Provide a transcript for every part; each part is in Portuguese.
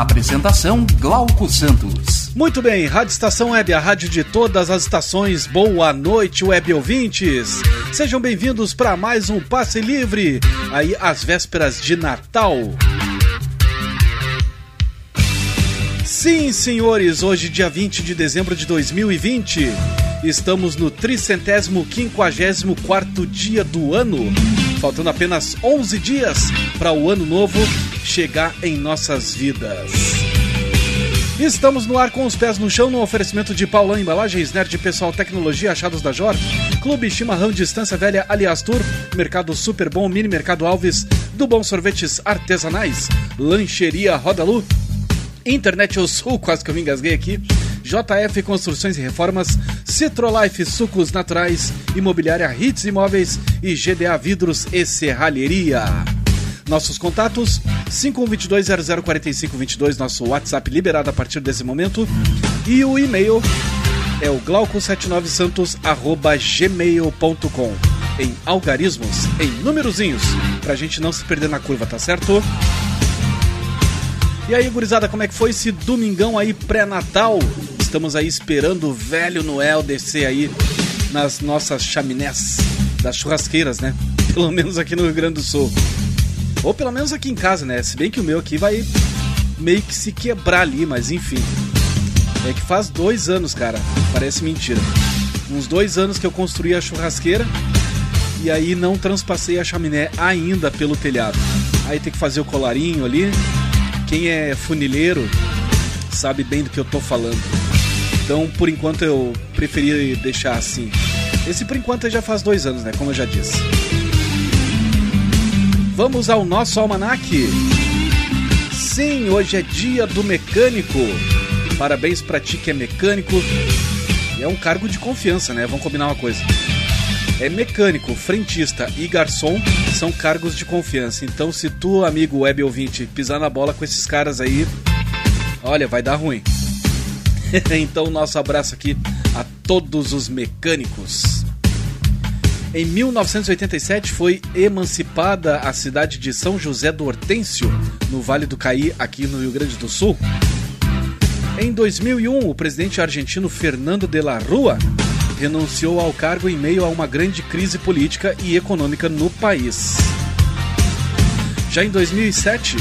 Apresentação Glauco Santos. Muito bem, Rádio Estação Web, a rádio de todas as estações. Boa noite, web ouvintes. Sejam bem-vindos para mais um Passe Livre, aí às vésperas de Natal. Sim, senhores, hoje, dia 20 de dezembro de 2020, estamos no tricentésimo quinquagésimo quarto dia do ano, faltando apenas 11 dias para o ano novo chegar em nossas vidas. Estamos no ar com os pés no chão no oferecimento de Paulão Embalagens, Nerd Pessoal Tecnologia, Achados da Jor, Clube Chimarrão Distância Velha Aliás Tour, Mercado Super Bom, Mini Mercado Alves, do Bom Sorvetes Artesanais, Lancheria Rodalu, Internet Eu Sul, quase que eu me engasguei aqui, JF Construções e Reformas, Citrolife Sucos Naturais, Imobiliária Hits Imóveis e GDA Vidros e Serralheria. Nossos contatos 5122004522, nosso WhatsApp liberado a partir desse momento. E o e-mail é o glauco79santos@gmail.com em algarismos, em númerozinhos, pra gente não se perder na curva, tá certo? E aí, gurizada, como é que foi esse domingão aí pré-natal? Estamos aí esperando o velho Noel descer aí nas nossas chaminés das churrasqueiras, né? Pelo menos aqui no Rio Grande do Sul. Ou pelo menos aqui em casa, né? Se bem que o meu aqui vai meio que se quebrar ali, mas enfim. É que faz dois anos, cara. Parece mentira. Uns dois anos que eu construí a churrasqueira e aí não transpassei a chaminé ainda pelo telhado. Aí tem que fazer o colarinho ali. Quem é funileiro sabe bem do que eu tô falando. Então, por enquanto, eu preferi deixar assim. Esse por enquanto já faz dois anos, né? Como eu já disse. Vamos ao nosso almanaque. Sim, hoje é dia do mecânico. Parabéns pra ti que é mecânico. E é um cargo de confiança, né? Vamos combinar uma coisa. É mecânico, frentista e garçom são cargos de confiança. Então, se tu, amigo web ouvinte, pisar na bola com esses caras aí, olha, vai dar ruim. então, nosso abraço aqui a todos os mecânicos. Em 1987 foi emancipada a cidade de São José do Hortêncio, no Vale do Caí, aqui no Rio Grande do Sul. Em 2001, o presidente argentino Fernando de la Rua renunciou ao cargo em meio a uma grande crise política e econômica no país. Já em 2007,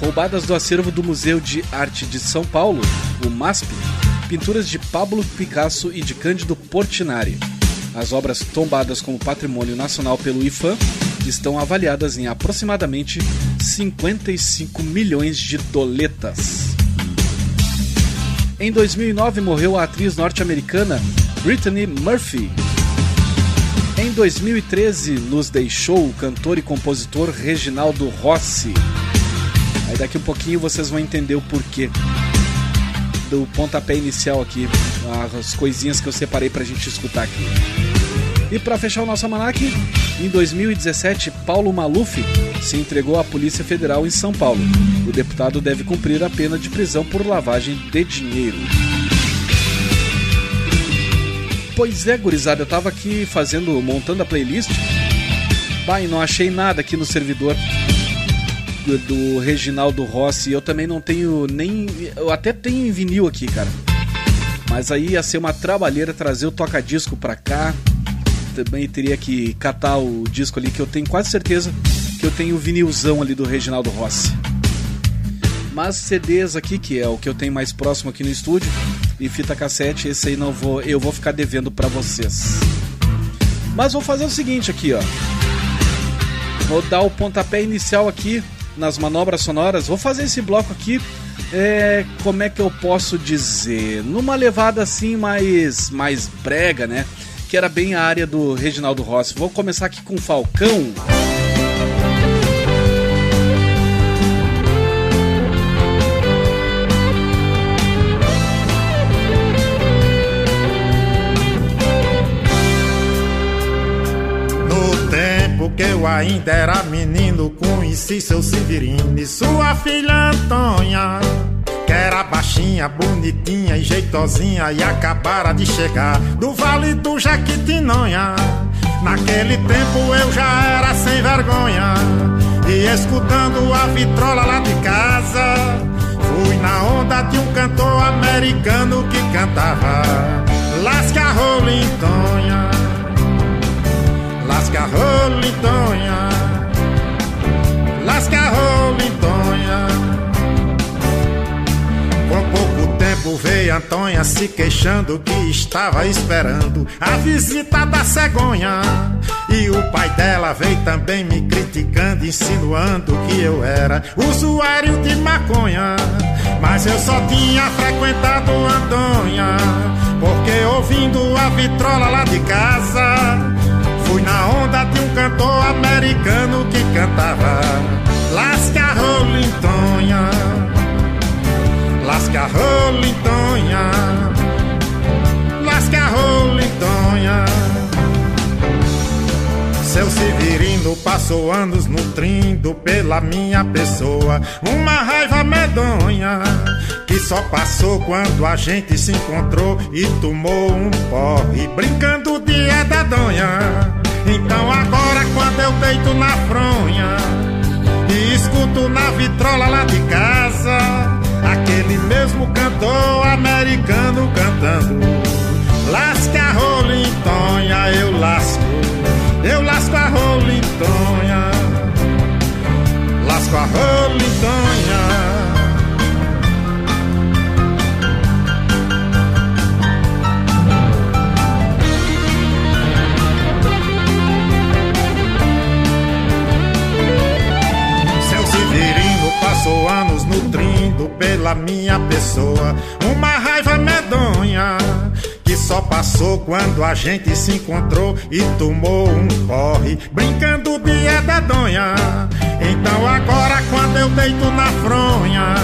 roubadas do acervo do Museu de Arte de São Paulo, o MASP, pinturas de Pablo Picasso e de Cândido Portinari. As obras tombadas como patrimônio nacional pelo IFAM estão avaliadas em aproximadamente 55 milhões de doletas. Em 2009 morreu a atriz norte-americana Brittany Murphy. Em 2013 nos deixou o cantor e compositor Reginaldo Rossi. Aí daqui um pouquinho vocês vão entender o porquê do pontapé inicial aqui, as coisinhas que eu separei pra gente escutar aqui. E para fechar o nosso almanac, em 2017, Paulo Maluf se entregou à Polícia Federal em São Paulo. O deputado deve cumprir a pena de prisão por lavagem de dinheiro. Pois é, gurizada, eu tava aqui fazendo, montando a playlist. Bah, e não achei nada aqui no servidor do, do Reginaldo Rossi. Eu também não tenho nem. Eu até tenho em vinil aqui, cara. Mas aí ia ser uma trabalheira trazer o toca-disco pra cá. Também teria que catar o disco ali, que eu tenho quase certeza que eu tenho o vinilzão ali do Reginaldo Rossi. Mas CDs aqui, que é o que eu tenho mais próximo aqui no estúdio, e fita cassete, esse aí não vou, eu vou ficar devendo para vocês. Mas vou fazer o seguinte aqui, ó. Vou dar o pontapé inicial aqui nas manobras sonoras. Vou fazer esse bloco aqui, é, como é que eu posso dizer? Numa levada assim mais, mais brega, né? Que era bem a área do Reginaldo Rossi. Vou começar aqui com Falcão. Ainda era menino, conheci seu Severino e sua filha Antônia. Que era baixinha, bonitinha e jeitosinha e acabara de chegar do Vale do Jaquitinonha. Naquele tempo eu já era sem vergonha e escutando a vitrola lá de casa, fui na onda de um cantor americano que cantava Lasca Rolintonha, Lasca Rolintonha, Lasca Rolintonha. Com pouco tempo veio Antônia se queixando que estava esperando a visita da cegonha. E o pai dela veio também me criticando, insinuando que eu era usuário de maconha. Mas eu só tinha frequentado Antônia, porque ouvindo a vitrola lá de casa, fui na onda de um cantor americano que cantava Lasca Rolintonha, Lasca Rolintonha, Lasca Rolintonha. Seu Severino passou anos nutrindo pela minha pessoa uma raiva medonha que só passou quando a gente se encontrou e tomou um porre brincando de edadonha. Então agora quando eu deito na fronha e escuto na vitrola lá de casa aquele mesmo cantor americano cantando Lasca rolintonha, eu lasco eu lasco a rolintonha, lasco a rolintonha. Passou anos nutrindo pela minha pessoa uma raiva medonha que só passou quando a gente se encontrou e tomou um corre, brincando de edadonha. Então agora quando eu deito na fronha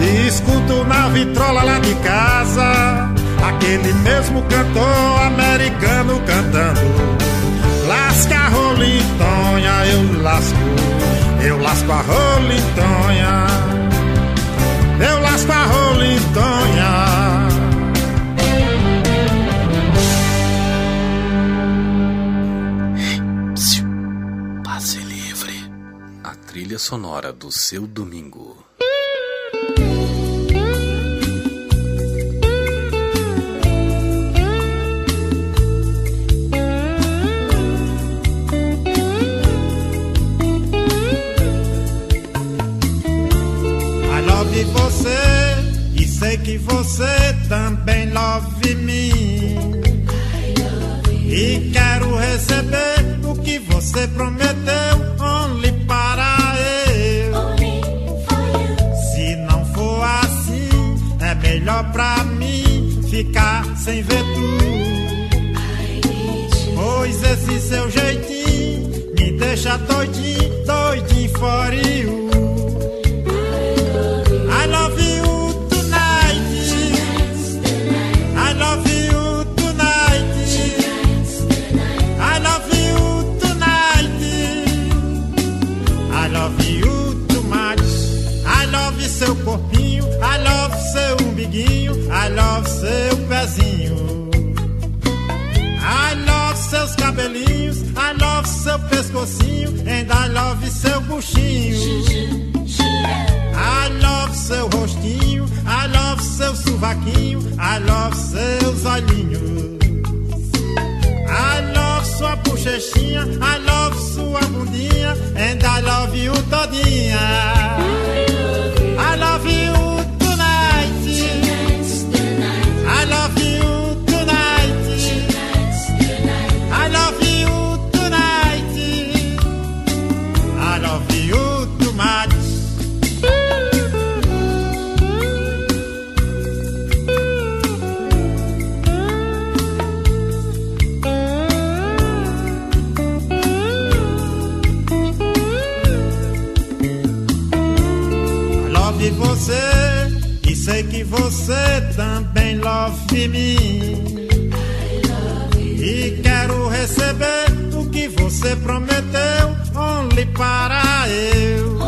e escuto na vitrola lá de casa, aquele mesmo cantor americano cantando. Lasca rolintonha, eu lasco, eu lasco a rolintonha, eu lasco a rolintonha. trilha sonora do seu domingo. Você e sei que você também love me. E quero receber o que você prometeu, only para eu. Se não for assim, é melhor pra mim ficar sem ver tu. Pois esse seu jeitinho me deixa doidinho, doidinho for you. Seus cabelinhos. I love seu pescocinho. And I love seu buchinho. I love seu rostinho, I love seu sovaquinho, I love seus olhinhos. I love sua bochechinha, I love sua bundinha, and I love you todinha. I love you você também love me. E quero receber o que você prometeu, only para eu.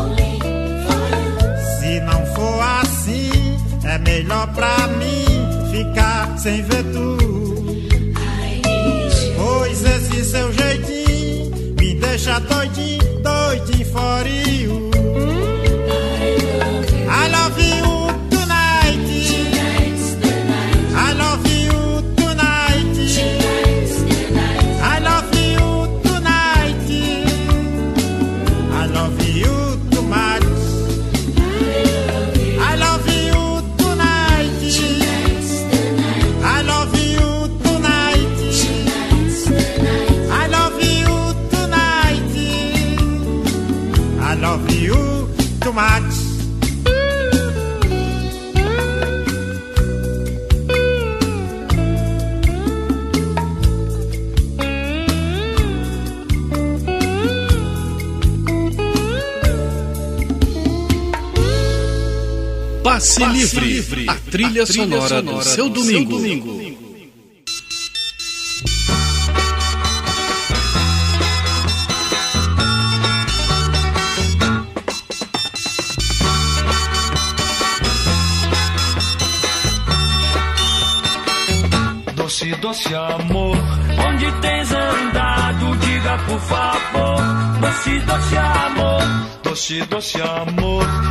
Se não for assim, é melhor pra mim ficar sem ver tu. Pois esse seu jeitinho me deixa doidinho, doidinho for you. Passe, livre. livre. A trilha, a trilha sonora, sonora, do seu do domingo. Seu domingo. Doce, doce amor, onde tens andado? Diga por favor. Doce, doce amor, doce, doce amor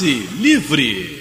passe livre.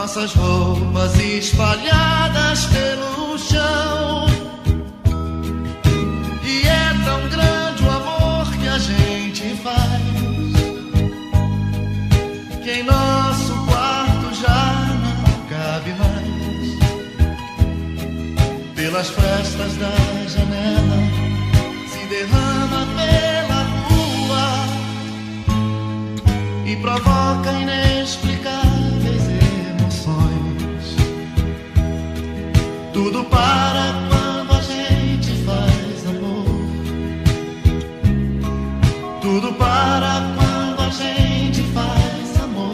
nossas roupas espalhadas pelo chão. E é tão grande o amor que a gente faz, que em nosso quarto já não cabe mais. Pelas festas da janela se derrama pela rua e provoca inesperado Tudo para quando a gente faz amor. Tudo para quando a gente faz amor.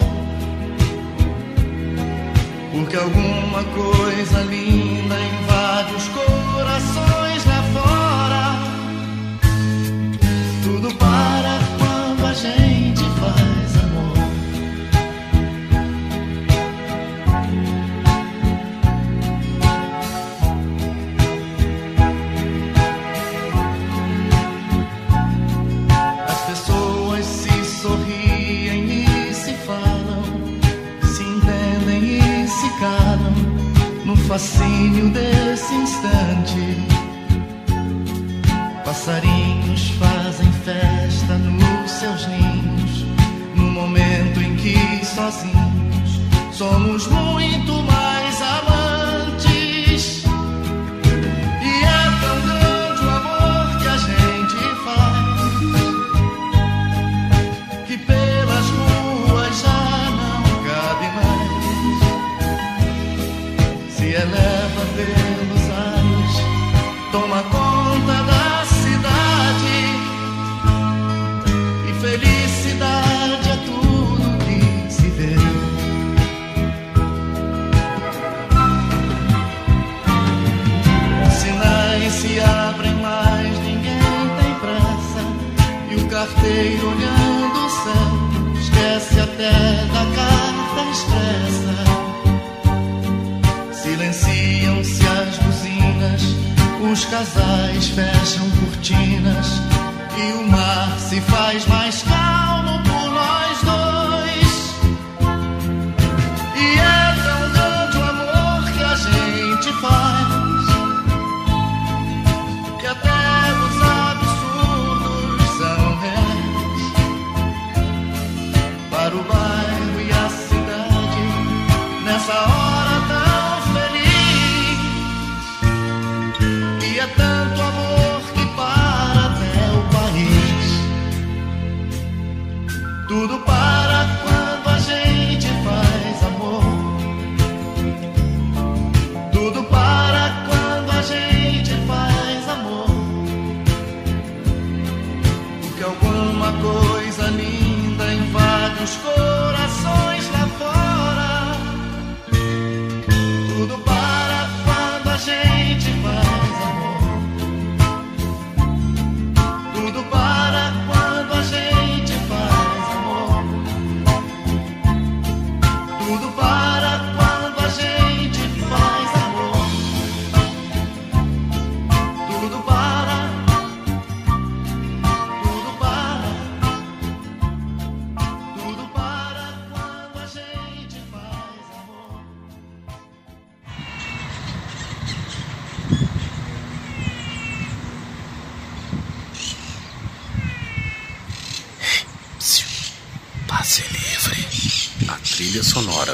Porque alguma coisa linda. Fascínio desse instante. Passarinhos fazem festa nos seus ninhos, no momento em que sozinhos somos muito mais amantes. Pelos ares, toma conta da cidade. E felicidade é tudo que se vê. Sinais se abrem, mas ninguém tem pressa. E o carteiro olhando o céu esquece até da carta expressa. Os casais fecham cortinas e o mar se faz mais calmo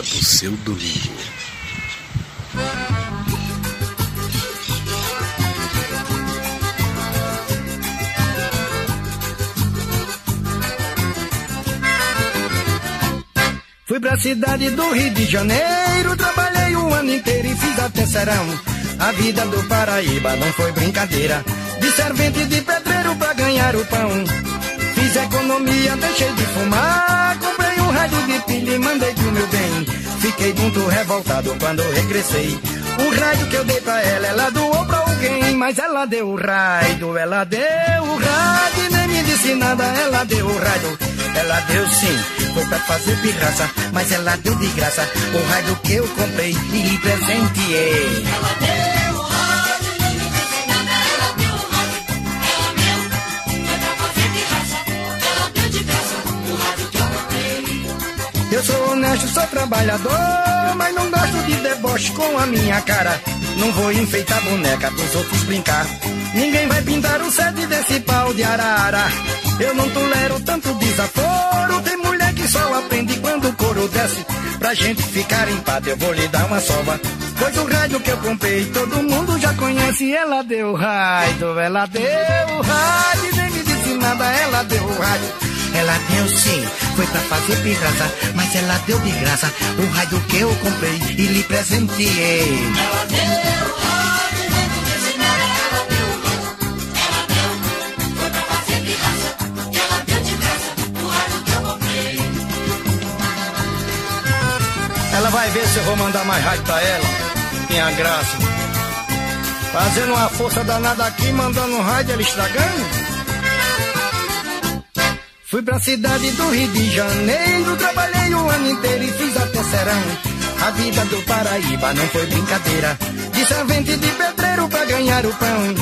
do seu domingo. Fui pra cidade do Rio de Janeiro, trabalhei o ano inteiro e fiz até serão. A vida do Paraíba não foi brincadeira. De servente de pedreiro pra ganhar o pão. Fiz economia, deixei de fumar. Rádio de pilha e mandei pro meu bem. Fiquei muito revoltado quando regressei. O rádio que eu dei pra ela, ela doou pra alguém. Mas ela deu o rádio, ela deu o rádio. e Nem me disse nada, ela deu o rádio. Ela deu sim, foi pra fazer pirraça. Mas ela deu de graça o rádio que eu comprei e lhe presenteei. Sou honesto, sou trabalhador, mas não gosto de deboche com a minha cara. Não vou enfeitar boneca dos outros brincar. Ninguém vai pintar o sede desse pau de arara. Eu não tolero tanto desaforo. Tem mulher que só aprende quando o couro desce. Pra gente ficar em eu vou lhe dar uma sova. Pois o rádio que eu comprei, todo mundo já conhece. Ela deu o rádio, ela deu o rádio. Nem me disse nada, ela deu o rádio. Ela deu sim, foi pra fazer pirraça, mas ela deu de graça o rádio que eu comprei e lhe presenteei. Ela vai ver se eu vou mandar mais rádio pra ela. Minha graça. Fazendo uma força danada aqui, mandando um rádio, ela estragando. Fui pra cidade do Rio de Janeiro, trabalhei o ano inteiro e fiz até serão. A vida do Paraíba não foi brincadeira. De servente de pedreiro pra ganhar o pão.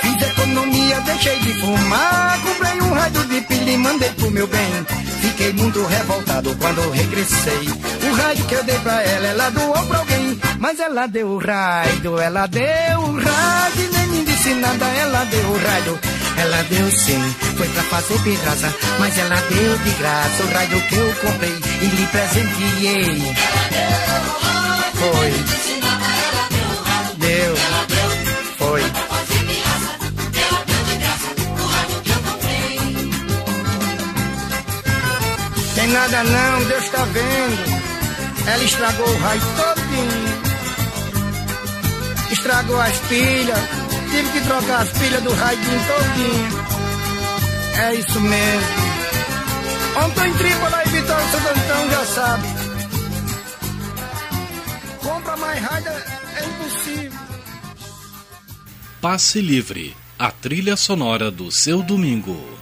Fiz economia, deixei de fumar. Comprei um rádio de pilha e mandei pro meu bem. Fiquei muito revoltado quando regressei. O rádio que eu dei pra ela, ela doou pra alguém. Mas ela deu o rádio, ela deu o rádio. Nem me disse nada, ela deu o rádio. Ela deu sim, foi pra fazer pirraça. Mas ela deu de graça o rádio que eu comprei e lhe presenteei. Foi. Deu. Foi. Tem nada não, Deus tá vendo. Ela estragou o raio todinho. Estragou as pilhas. Tive que trocar as pilhas do raio todinho. É isso mesmo. Ontem em Trípola e Vitória Santo Antão já sabe. Compra mais raio é impossível. Passe Livre, a trilha sonora do seu domingo.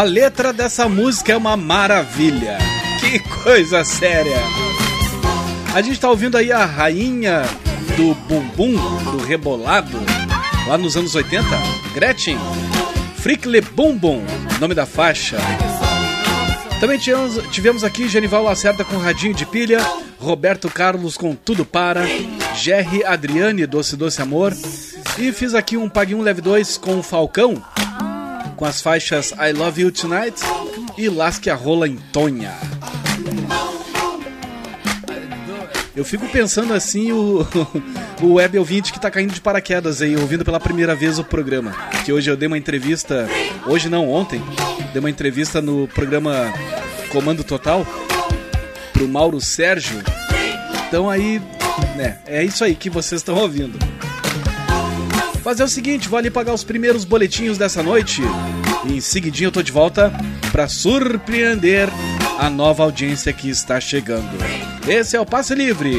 A letra dessa música é uma maravilha. Que coisa séria. A gente tá ouvindo aí a rainha do bumbum, do rebolado, lá nos anos 80, Gretchen. Frickle Bumbum, nome da faixa. Também tivemos, tivemos aqui Genival Lacerda com Radinho de Pilha, Roberto Carlos com Tudo Para, Jerry Adriane, Doce Doce Amor. E fiz aqui um Pague um Leve 2 com Falcão, com as faixas I Love You Tonight e Lasque a Rola em Tonha. Eu fico pensando assim, o, o web ouvinte que tá caindo de paraquedas aí, ouvindo pela primeira vez o programa. Que hoje eu dei uma entrevista, hoje não, ontem, dei uma entrevista no programa Comando Total pro Mauro Sérgio. Então aí, né, é isso aí que vocês estão ouvindo. Fazer o seguinte, vou ali pagar os primeiros boletinhos dessa noite. E em seguidinho eu tô de volta para surpreender a nova audiência que está chegando. Esse é o Passe Livre.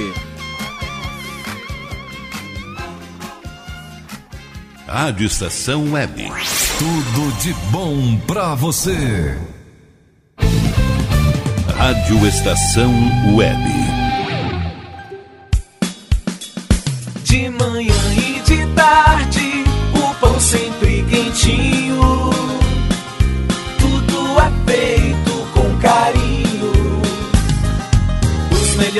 Rádio Estação Web. Tudo de bom pra você. Rádio Estação Web.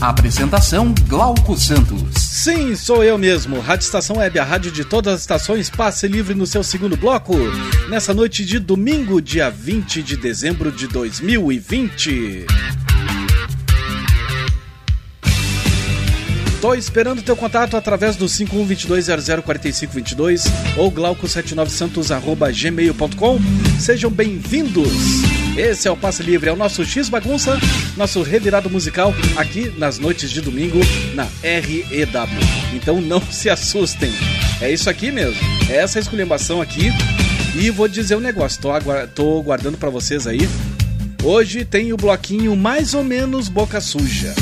Apresentação Glauco Santos. Sim, sou eu mesmo. Rádio Estação Web, a rádio de todas as estações, passe livre no seu segundo bloco. Nessa noite de domingo, dia 20 de dezembro de 2020. Tô esperando teu contato através do 5122004522 ou glauco79santos@gmail.com. Sejam bem-vindos. Esse é o Passe Livre, é o nosso X Bagunça, nosso revirado musical aqui nas noites de domingo na REW. Então não se assustem. É isso aqui mesmo. É essa esculhambação aqui. E vou dizer um negócio, tô, tô guardando para vocês aí. Hoje tem o bloquinho mais ou menos boca suja.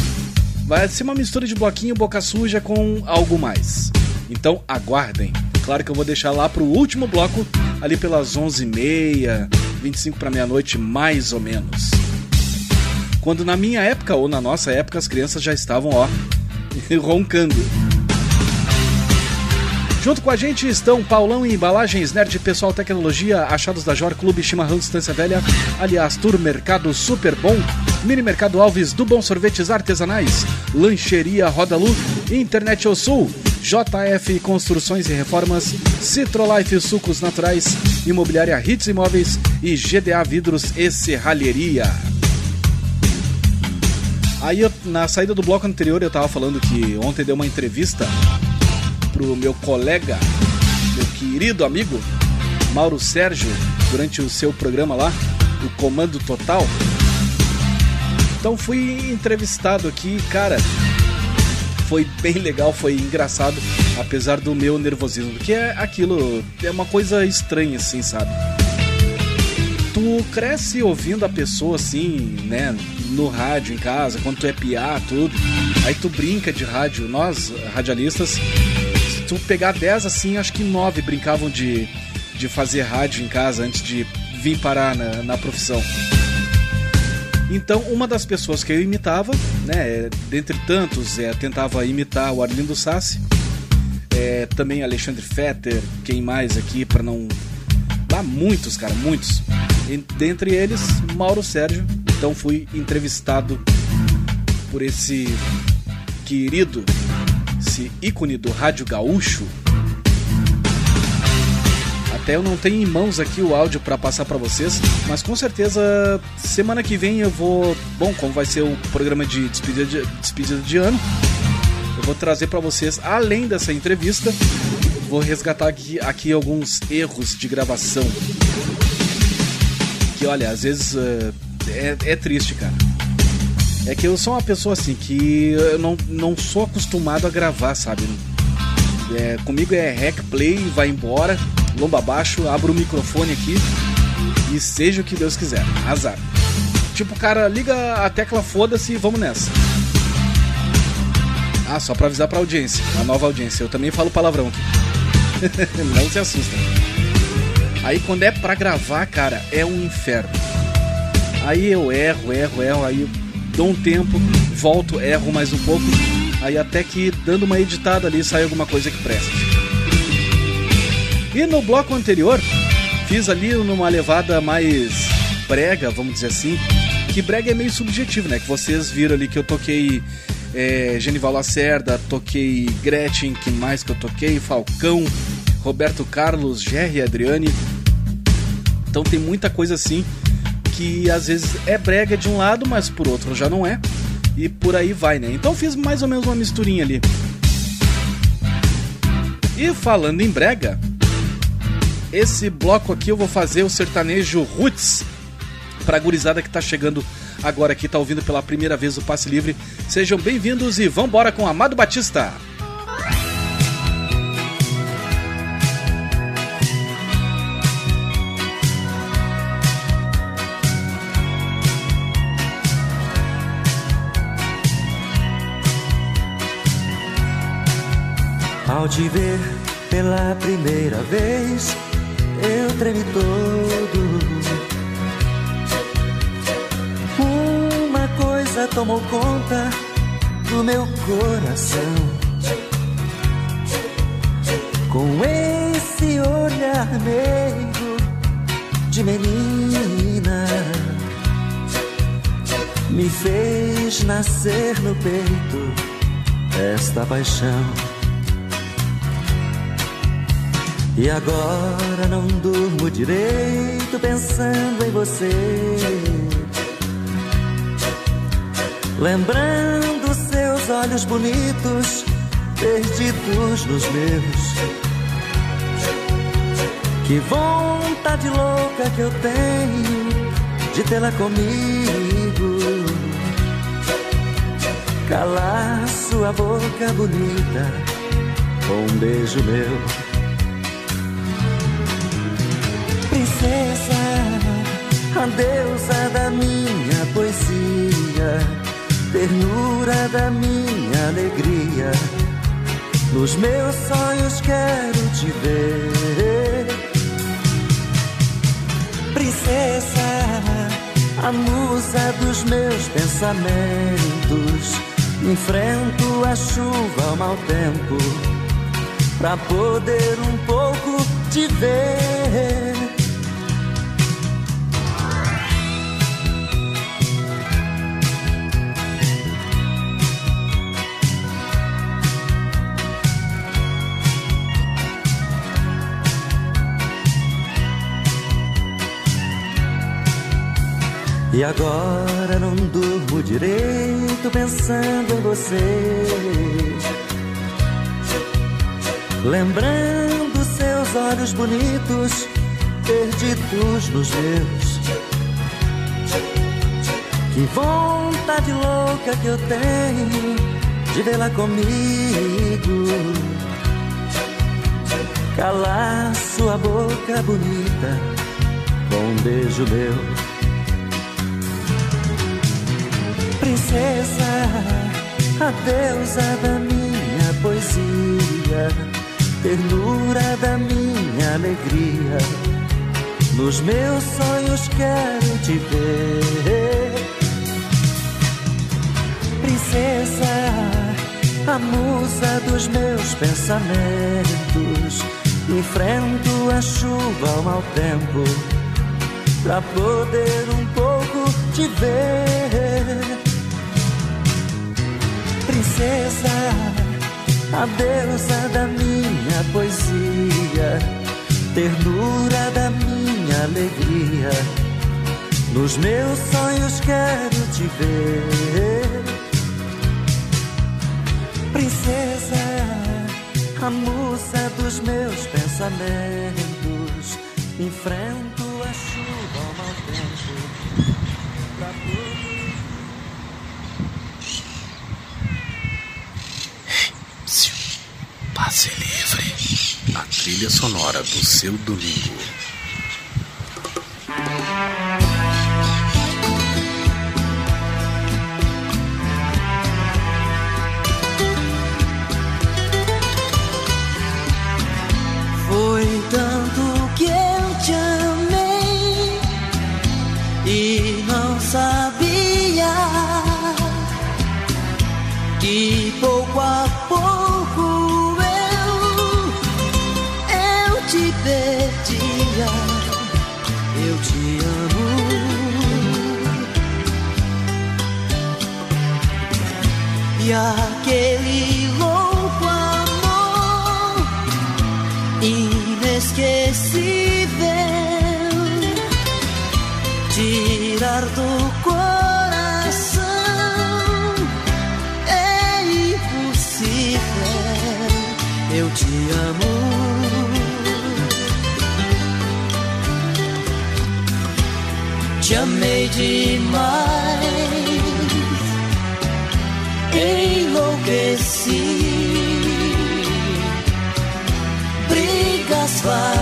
Vai ser uma mistura de bloquinho boca suja com algo mais. Então aguardem. Claro que eu vou deixar lá pro último bloco, ali pelas 11h30, 25 para meia-noite, mais ou menos. Quando na minha época, ou na nossa época, as crianças já estavam, ó, roncando. Junto com a gente estão Paulão e Embalagens, Nerd Pessoal Tecnologia, Achados da Jor, Clube Chimarrão Distância Velha, aliás, Tour Mercado Super Bom, Mini Mercado Alves do Bom Sorvetes Artesanais, Lancheria Rodalu, Internet ao Sul, JF Construções e Reformas, Citrolife Sucos Naturais, Imobiliária Hits Imóveis e GDA Vidros e Serralheria. Aí eu, na saída do bloco anterior eu tava falando que ontem deu uma entrevista pro meu colega, meu querido amigo Mauro Sérgio, durante o seu programa lá, o Comando Total. Então fui entrevistado aqui, cara. Foi bem legal, foi engraçado, apesar do meu nervosismo, porque é aquilo, é uma coisa estranha assim, sabe? Tu cresce ouvindo a pessoa assim, né, no rádio em casa, quando tu é piar, tudo. Aí tu brinca de rádio, nós radialistas, se tu pegar 10 assim, acho que 9 brincavam de, de fazer rádio em casa antes de vir parar na, na profissão. Então, uma das pessoas que eu imitava, né, dentre tantos, é, tentava imitar o Arlindo Sassi, é, também Alexandre Fetter, quem mais aqui para não. Há muitos, cara, muitos. E, dentre eles, Mauro Sérgio. Então fui entrevistado por esse querido, esse ícone do rádio gaúcho, até eu não tenho em mãos aqui o áudio para passar para vocês, mas com certeza semana que vem eu vou, bom, como vai ser o programa de despedida de, despedida de ano, eu vou trazer para vocês além dessa entrevista, vou resgatar aqui, aqui alguns erros de gravação. Que olha, às vezes uh, é, é triste, cara. É que eu sou uma pessoa assim que eu não, não sou acostumado a gravar, sabe? É, comigo é hack play, vai embora lomba abaixo, abro o microfone aqui e seja o que Deus quiser. Azar. Tipo, cara, liga a tecla foda-se e vamos nessa. Ah, só pra avisar pra audiência, a nova audiência. Eu também falo palavrão aqui. Não se assusta. Aí quando é pra gravar, cara, é um inferno. Aí eu erro, erro, erro, aí dou um tempo, volto, erro mais um pouco. Aí até que dando uma editada ali sai alguma coisa que presta. E no bloco anterior, fiz ali numa levada mais brega, vamos dizer assim. Que brega é meio subjetivo, né? Que vocês viram ali que eu toquei é, Genival Lacerda, toquei Gretchen, que mais que eu toquei? Falcão, Roberto Carlos, Jerry Adriane. Então tem muita coisa assim que às vezes é brega de um lado, mas por outro já não é. E por aí vai, né? Então fiz mais ou menos uma misturinha ali. E falando em brega, esse bloco aqui eu vou fazer o sertanejo Roots pra gurizada que tá chegando agora aqui, tá ouvindo pela primeira vez o Passe Livre. Sejam bem-vindos e vambora com Amado Batista. Ao te ver pela primeira vez eu tremi todo. Uma coisa tomou conta do meu coração. Com esse olhar meio de menina, me fez nascer no peito esta paixão. E agora não durmo direito pensando em você. Lembrando seus olhos bonitos, perdidos nos meus. Que vontade louca que eu tenho de tê-la comigo. Calar sua boca bonita com um beijo meu. Princesa, a deusa da minha poesia, ternura da minha alegria. Nos meus sonhos quero te ver, princesa, a musa dos meus pensamentos. Enfrento a chuva, o mau tempo, pra poder um pouco te ver. E agora não durmo direito pensando em você. Lembrando seus olhos bonitos, perdidos nos meus. Que vontade louca que eu tenho de vê-la comigo. Calar sua boca bonita com um beijo meu. Princesa, a deusa da minha poesia, ternura da minha alegria. Nos meus sonhos quero te ver. Princesa, a musa dos meus pensamentos. Enfrento a chuva ao mau tempo pra poder um pouco te ver. A deusa da minha poesia, ternura da minha alegria. Nos meus sonhos quero te ver. Princesa, a musa dos meus pensamentos. Enfrento a chuva ao mau tempo. Pra poder... Passe livre. A trilha sonora do seu domingo. Foi tanto que eu te amei e não sabia que pouco a Aquele louco amor inesquecível tirar do coração é impossível. Eu te amo. Te amei demais, enlouqueci brigas banais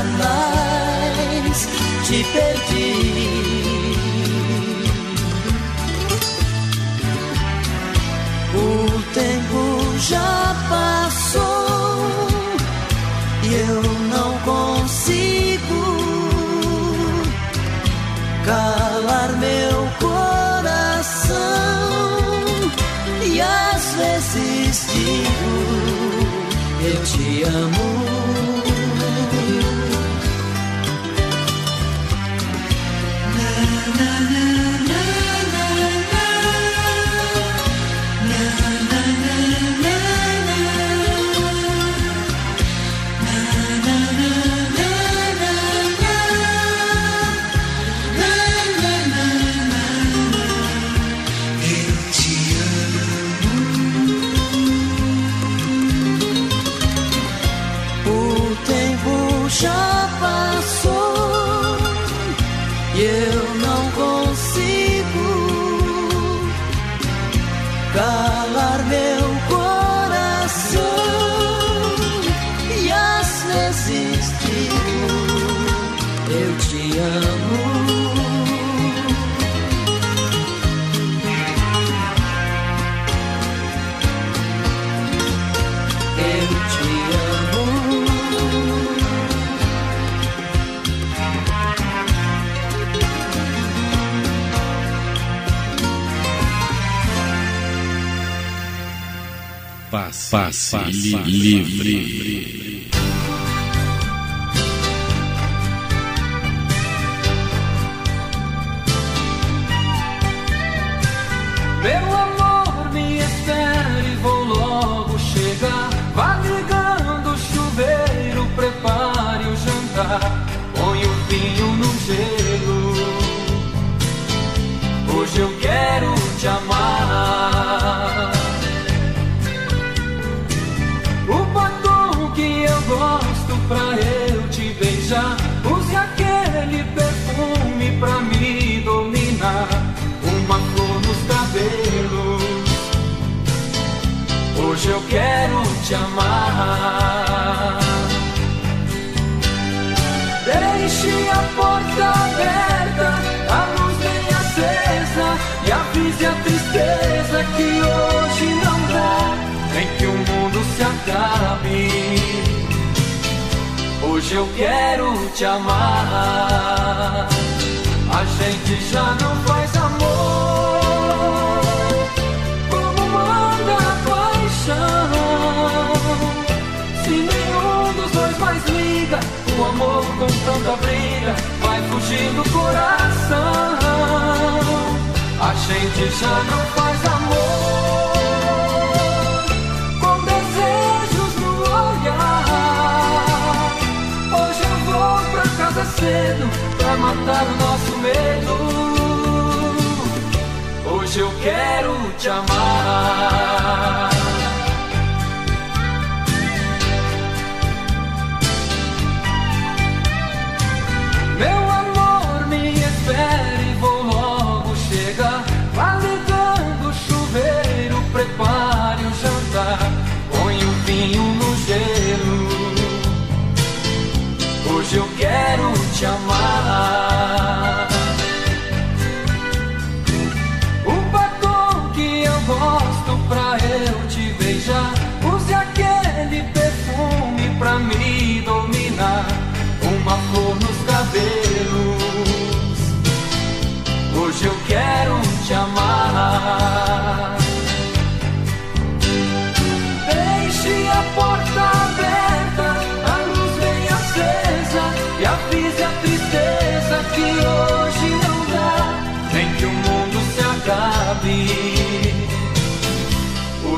amo. Passe, passe, livre. Meu amor, me espere, vou logo chegar. Vá ligando o chuveiro, prepare o jantar. Põe o vinho no gelo. quero te amar. Quero te amar. Deixe a porta aberta, a luz bem acesa e avise a tristeza que hoje não dá, nem que o mundo se acabe. Hoje eu quero te amar. A gente já não faz amor o amor com tanta briga vai fugir do coração. A gente já não faz amor com desejos no olhar. Hoje eu vou pra casa cedo pra matar o nosso medo. Hoje eu quero te amar.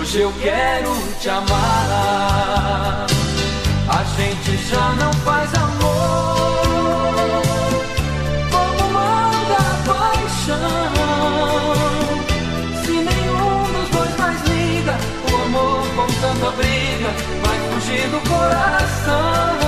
Hoje eu quero te amar. A gente já não faz amor como manda a paixão. Se nenhum dos dois mais liga, o amor com tanta briga vai fugir do coração.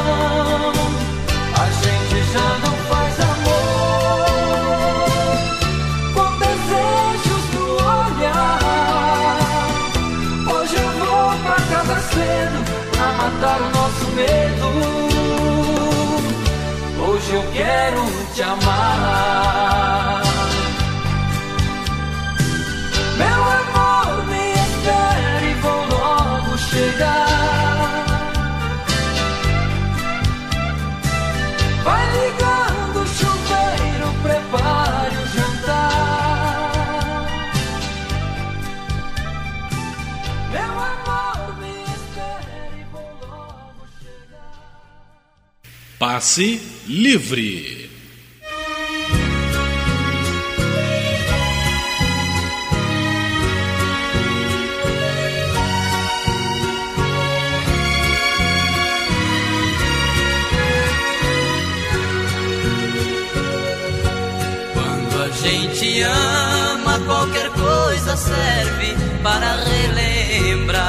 Eu quero te amar. Passe livre. Quando a gente ama, qualquer coisa serve para relembrar.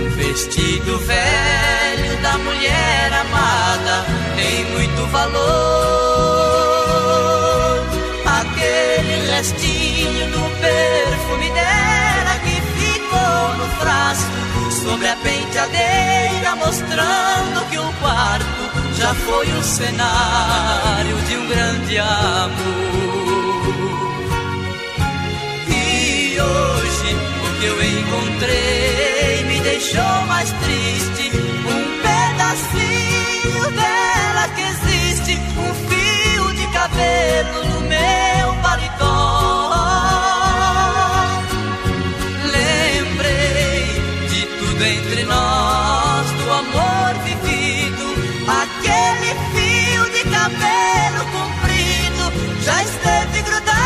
Um vestido velho mulher amada tem muito valor. Aquele restinho do perfume dela que ficou no frasco sobre a penteadeira, mostrando que o quarto já foi o cenário de um grande amor. E hoje o que eu encontrei me deixou mais triste. Pedacinho dela que existe, um fio de cabelo no meu paletó. Lembrei de tudo entre nós, do amor vivido, aquele fio de cabelo comprido já esteve grudado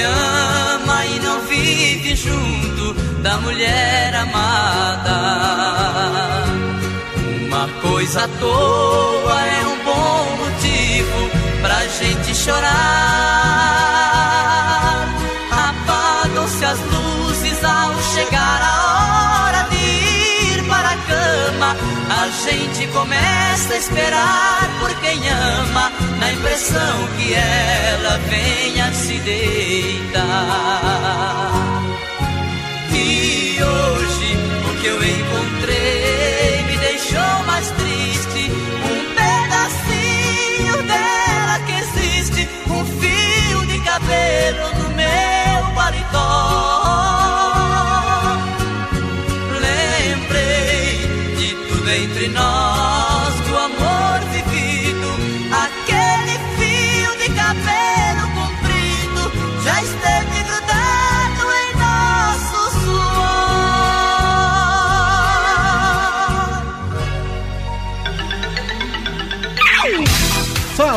ama e não vive junto da mulher amada. Uma coisa à toa é um bom motivo pra gente chorar. Apagam-se as luzes ao chegar a hora A gente começa a esperar por quem ama, na impressão que ela venha se deitar. E hoje o que eu encontrei me deixou mais triste.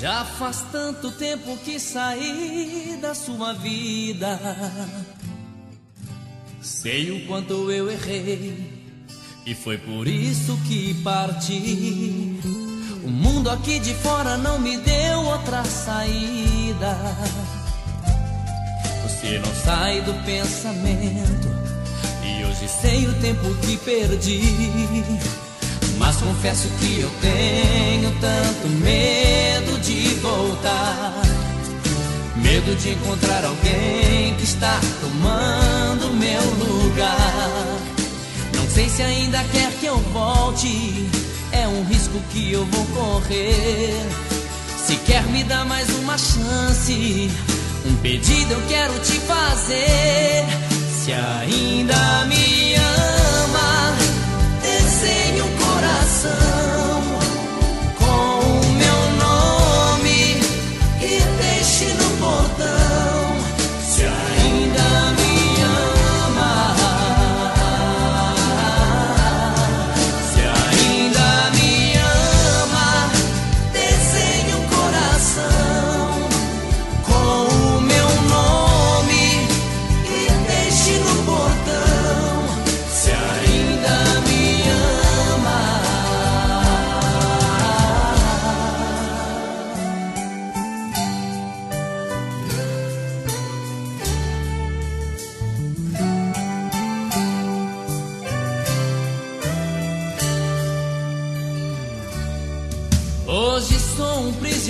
Já faz tanto tempo que saí da sua vida. Sei o quanto eu errei, e foi por isso que parti. O mundo aqui de fora não me deu outra saída. Você não sai do pensamento, e hoje sei o tempo que perdi. Mas confesso que eu tenho tanto medo de voltar. Medo de encontrar alguém que está tomando meu lugar. Não sei se ainda quer que eu volte. É um risco que eu vou correr. Se quer me dar mais uma chance, um pedido eu quero te fazer. Se ainda me coração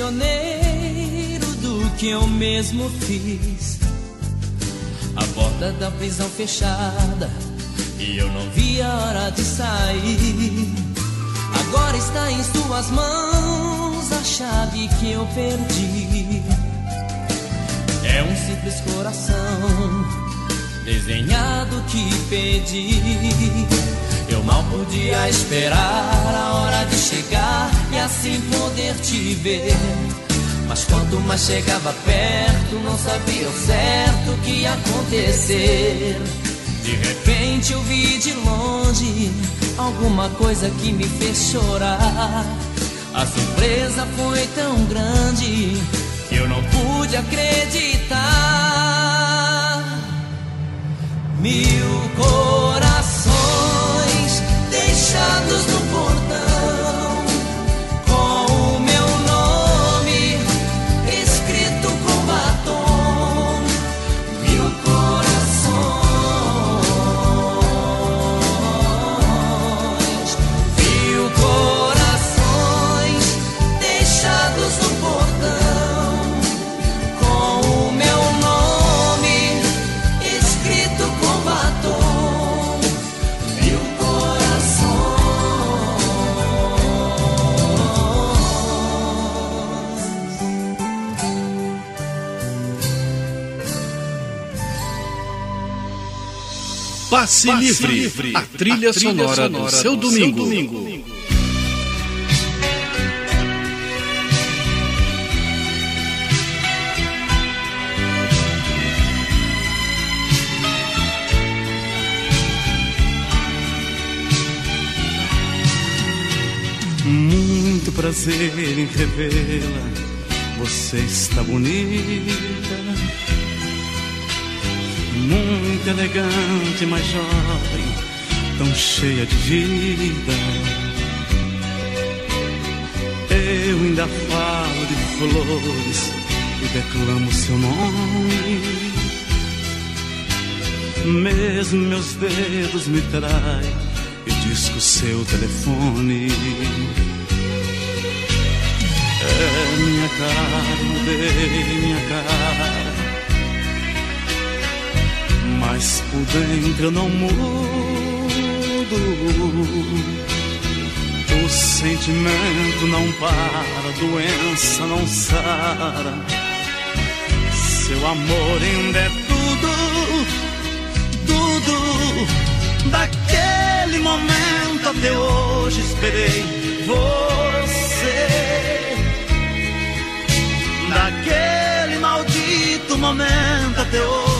prisioneiro do que eu mesmo fiz. A porta da prisão fechada e eu não vi a hora de sair. Agora está em suas mãos a chave que eu perdi. É um simples coração desenhado que pedi. Eu mal podia esperar a hora de chegar e assim poder te ver. Mas quanto mais chegava perto, não sabia o certo o que ia acontecer. De repente eu vi de longe alguma coisa que me fez chorar. A surpresa foi tão grande que eu não pude acreditar. Mil corações deixados no Passe, Passe livre, livre, a trilha, a trilha sonora, sonora, do seu do domingo. Seu domingo. Muito prazer em revê-la, você está bonita muito elegante, mas jovem, tão cheia de vida. Eu ainda falo de flores e declamo seu nome. Mesmo meus dedos me traem e disco seu telefone. É minha cara, mudei minha cara mas por dentro eu não mudo. O sentimento não para, a doença não sara. Seu amor ainda é tudo, tudo. Daquele momento até hoje esperei você. Daquele maldito momento até hoje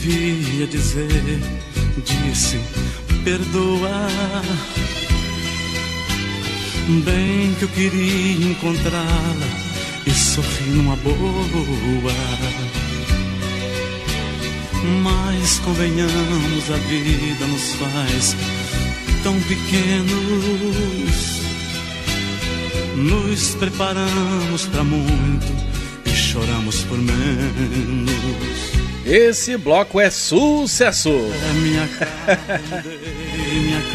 Devia dizer, disse, perdoa. Bem que eu queria encontrá-la e sorrir numa boa. Mas convenhamos, a vida nos faz tão pequenos. Nos preparamos para muito e choramos por menos. Esse bloco é sucesso!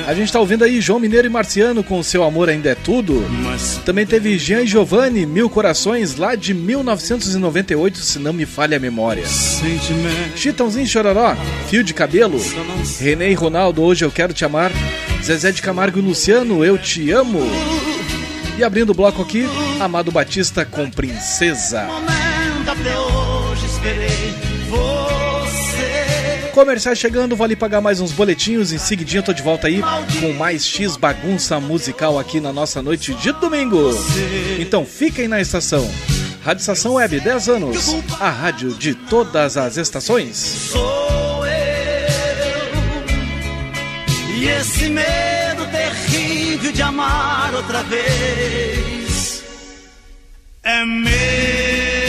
A gente tá ouvindo aí João Mineiro e Marciano com Seu Amor Ainda é Tudo. Também teve Jean e Giovanni, Mil Corações, lá de 1998, se não me falha a memória. Chitãozinho Chororó, Fio de Cabelo. René e Ronaldo, Hoje Eu Quero Te Amar. Zezé de Camargo e Luciano, Eu Te Amo. E abrindo o bloco aqui, Amado Batista com Princesa. Momento Comerciais chegando, vale pagar mais uns boletinhos. Em seguidinho, tô de volta aí com mais X bagunça musical aqui na nossa noite de domingo. Então fiquem na estação. Rádio Estação Web, 10 anos. A rádio de todas as estações. Sou eu. E esse medo terrível de amar outra vez é meu.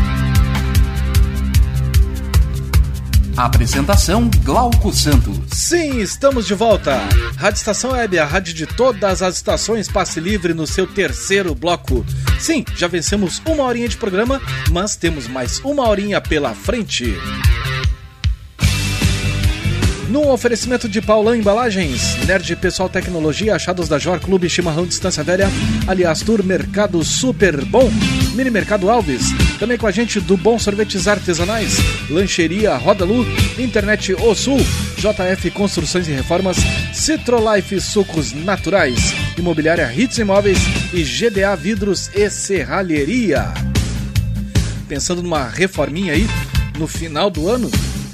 Apresentação Glauco Santos. Sim, estamos de volta. Rádio Estação Web, a rádio de todas as estações, passe livre no seu terceiro bloco. Sim, já vencemos uma horinha de programa, mas temos mais uma horinha pela frente. No oferecimento de Paulão Embalagens, Nerd Pessoal Tecnologia, Achados da Jor Clube, Chimarrão Distância Velha, Aliás Tour, Mercado Super Bom, Mini Mercado Alves, também com a gente do Bom Sorvetes Artesanais, Lancheria Roda Lu, Internet O Sul, JF Construções e Reformas, Citrolife Sucos Naturais, Imobiliária Hits Imóveis e GDA Vidros e Serralheria. Pensando numa reforminha aí no final do ano?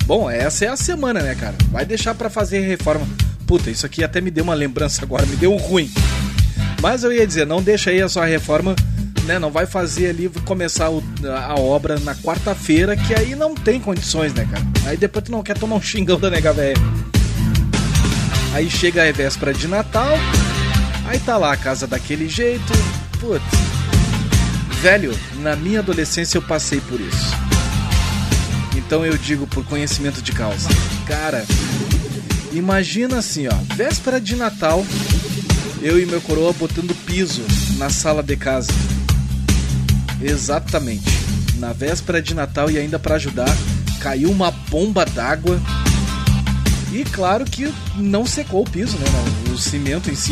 Bom, essa é a semana, né, cara? Vai deixar para fazer reforma. Puta, isso aqui até me deu uma lembrança agora, me deu um ruim. Mas eu ia dizer, não deixa aí a sua reforma, né? Não vai fazer ali, começar a obra na quarta-feira, que aí não tem condições, né, cara? Aí depois tu não quer tomar um xingão da nega velha. Aí chega a véspera de Natal, aí tá lá a casa daquele jeito. Putz. Velho, na minha adolescência eu passei por isso. Então eu digo por conhecimento de causa. Cara, imagina assim, ó, véspera de Natal, eu e meu coroa botando piso na sala de casa. Exatamente. Na véspera de Natal e ainda pra ajudar, caiu uma bomba d'água. E claro que não secou o piso, né? O cimento em si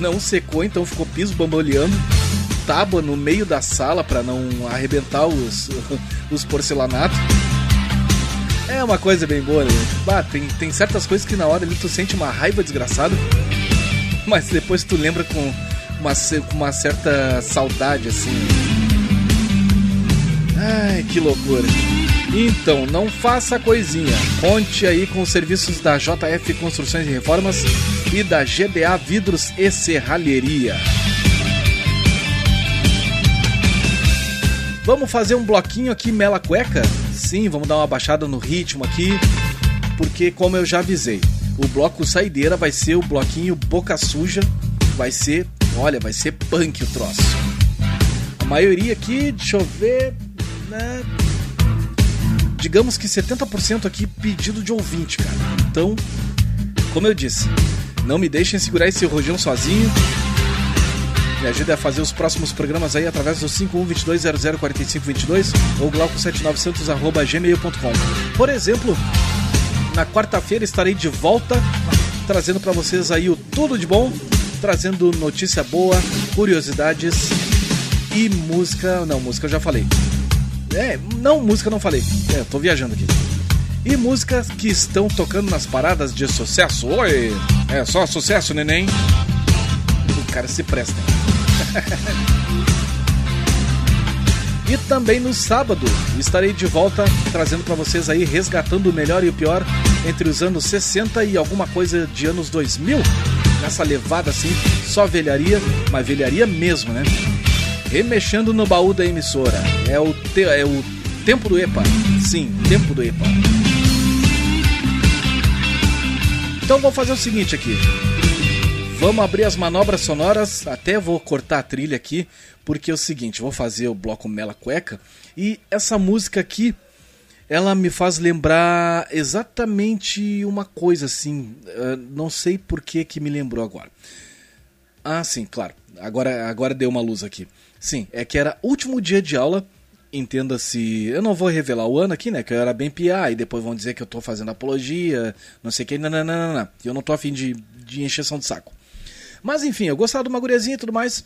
não secou, então ficou piso bamboleando. Tábua no meio da sala pra não arrebentar os, os porcelanatos. É uma coisa bem boa, né? Bah, tem, tem certas coisas que na hora ali tu sente uma raiva desgraçada, mas depois tu lembra com uma, com uma certa saudade, assim. Ai, que loucura. Então, não faça coisinha. Conte aí com os serviços da JF Construções e Reformas e da GDA Vidros e Serralheria. Vamos fazer um bloquinho aqui, Mela Cueca? Sim, vamos dar uma baixada no ritmo aqui, porque como eu já avisei, o bloco Saideira vai ser o bloquinho Boca Suja, vai ser, olha, vai ser punk o troço. A maioria aqui, deixa eu ver, né? Digamos que 70% aqui pedido de ouvinte, cara. Então, como eu disse, não me deixem segurar esse rojão sozinho. Me ajude a fazer os próximos programas aí através do 5122004522 ou glauco79santos.gmail.com. Por exemplo, na quarta-feira estarei de volta trazendo para vocês aí o tudo de bom, trazendo notícia boa, curiosidades e música. Não, música eu já falei. É, não, música não falei. É, tô viajando aqui. E músicas que estão tocando nas paradas de sucesso. Oi! É só sucesso, neném. O cara se presta. E também no sábado estarei de volta trazendo para vocês aí resgatando o melhor e o pior entre os anos 60 e alguma coisa de anos 2000. Nessa levada assim, só velharia, mas velharia mesmo, né? Remexendo no baú da emissora. É o, te, é o tempo do EPA. Sim, tempo do EPA. Então vou fazer o seguinte aqui. Vamos abrir as manobras sonoras. Até vou cortar a trilha aqui, porque é o seguinte, vou fazer o bloco Mela Cueca e essa música aqui ela me faz lembrar exatamente uma coisa assim. Uh, não sei por que que me lembrou agora. Ah, sim, claro. Agora, agora deu uma luz aqui. Sim, é que era último dia de aula. Entenda-se. Eu não vou revelar o ano aqui, né? Que eu era bem piá, e depois vão dizer que eu tô fazendo apologia, não sei o que. Não, não. Eu não tô afim de, de encheção de saco. Mas enfim, eu gostava de uma guriazinha e tudo mais.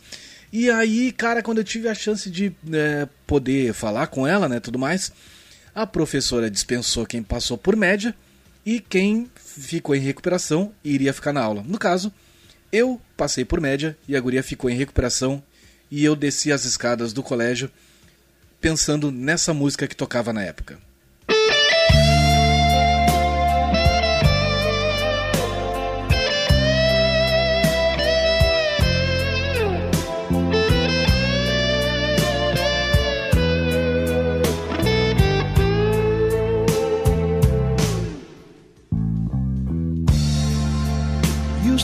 E aí, cara, quando eu tive a chance de é, poder falar com ela, né, tudo mais, a professora dispensou quem passou por média e quem ficou em recuperação iria ficar na aula. No caso, eu passei por média e a guria ficou em recuperação e eu desci as escadas do colégio pensando nessa música que tocava na época.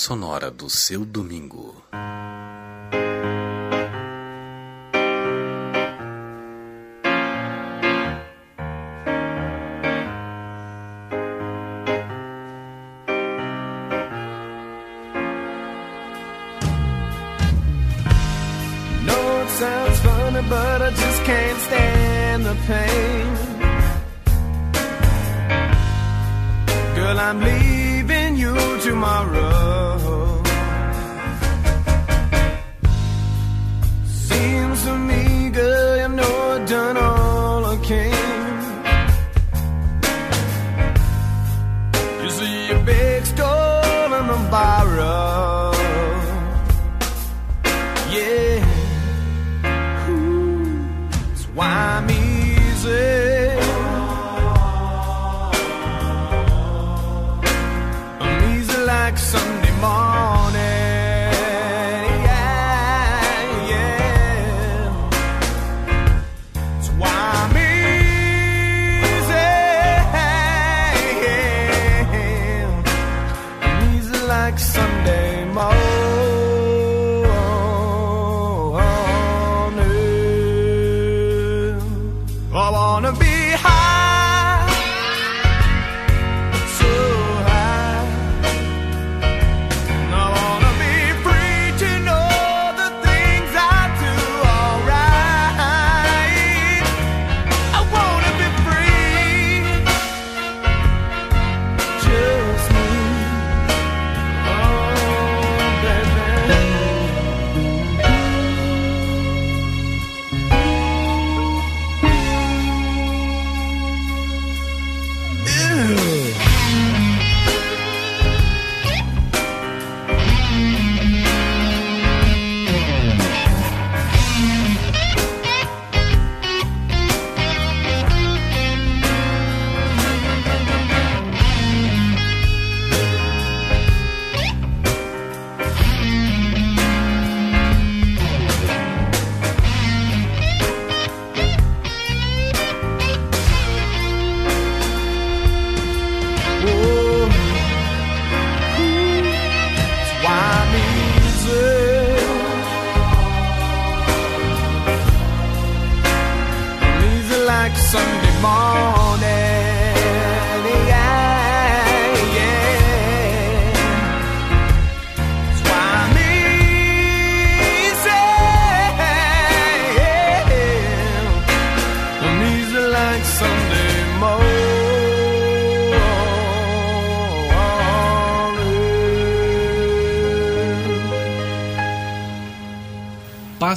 sonora do seu domingo.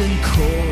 and cold.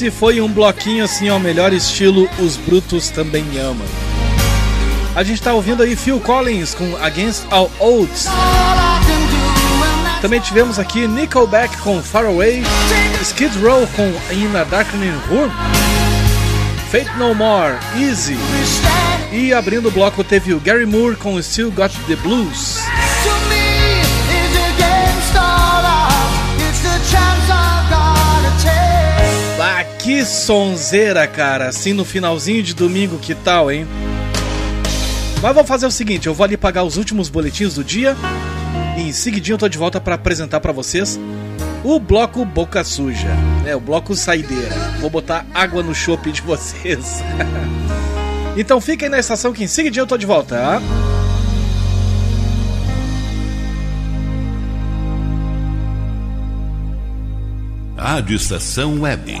Esse foi um bloquinho assim ao melhor estilo Os Brutos Também Amam. A gente tá ouvindo aí Phil Collins com Against All Odds. Também tivemos aqui Nickelback com Far Away, Skid Row com In a Darkening Room, Fate No More, Easy. E abrindo o bloco teve o Gary Moore com Still Got the Blues. Que sonzeira, cara. Assim no finalzinho de domingo, que tal, hein? Mas vou fazer o seguinte, eu vou ali pagar os últimos boletins do dia e em seguidinho eu tô de volta para apresentar para vocês o bloco Boca Suja, né? O bloco Saideira. Vou botar água no chopp de vocês. então fiquem na estação que em seguidinho eu tô de volta, tá? Rádio Estação Web.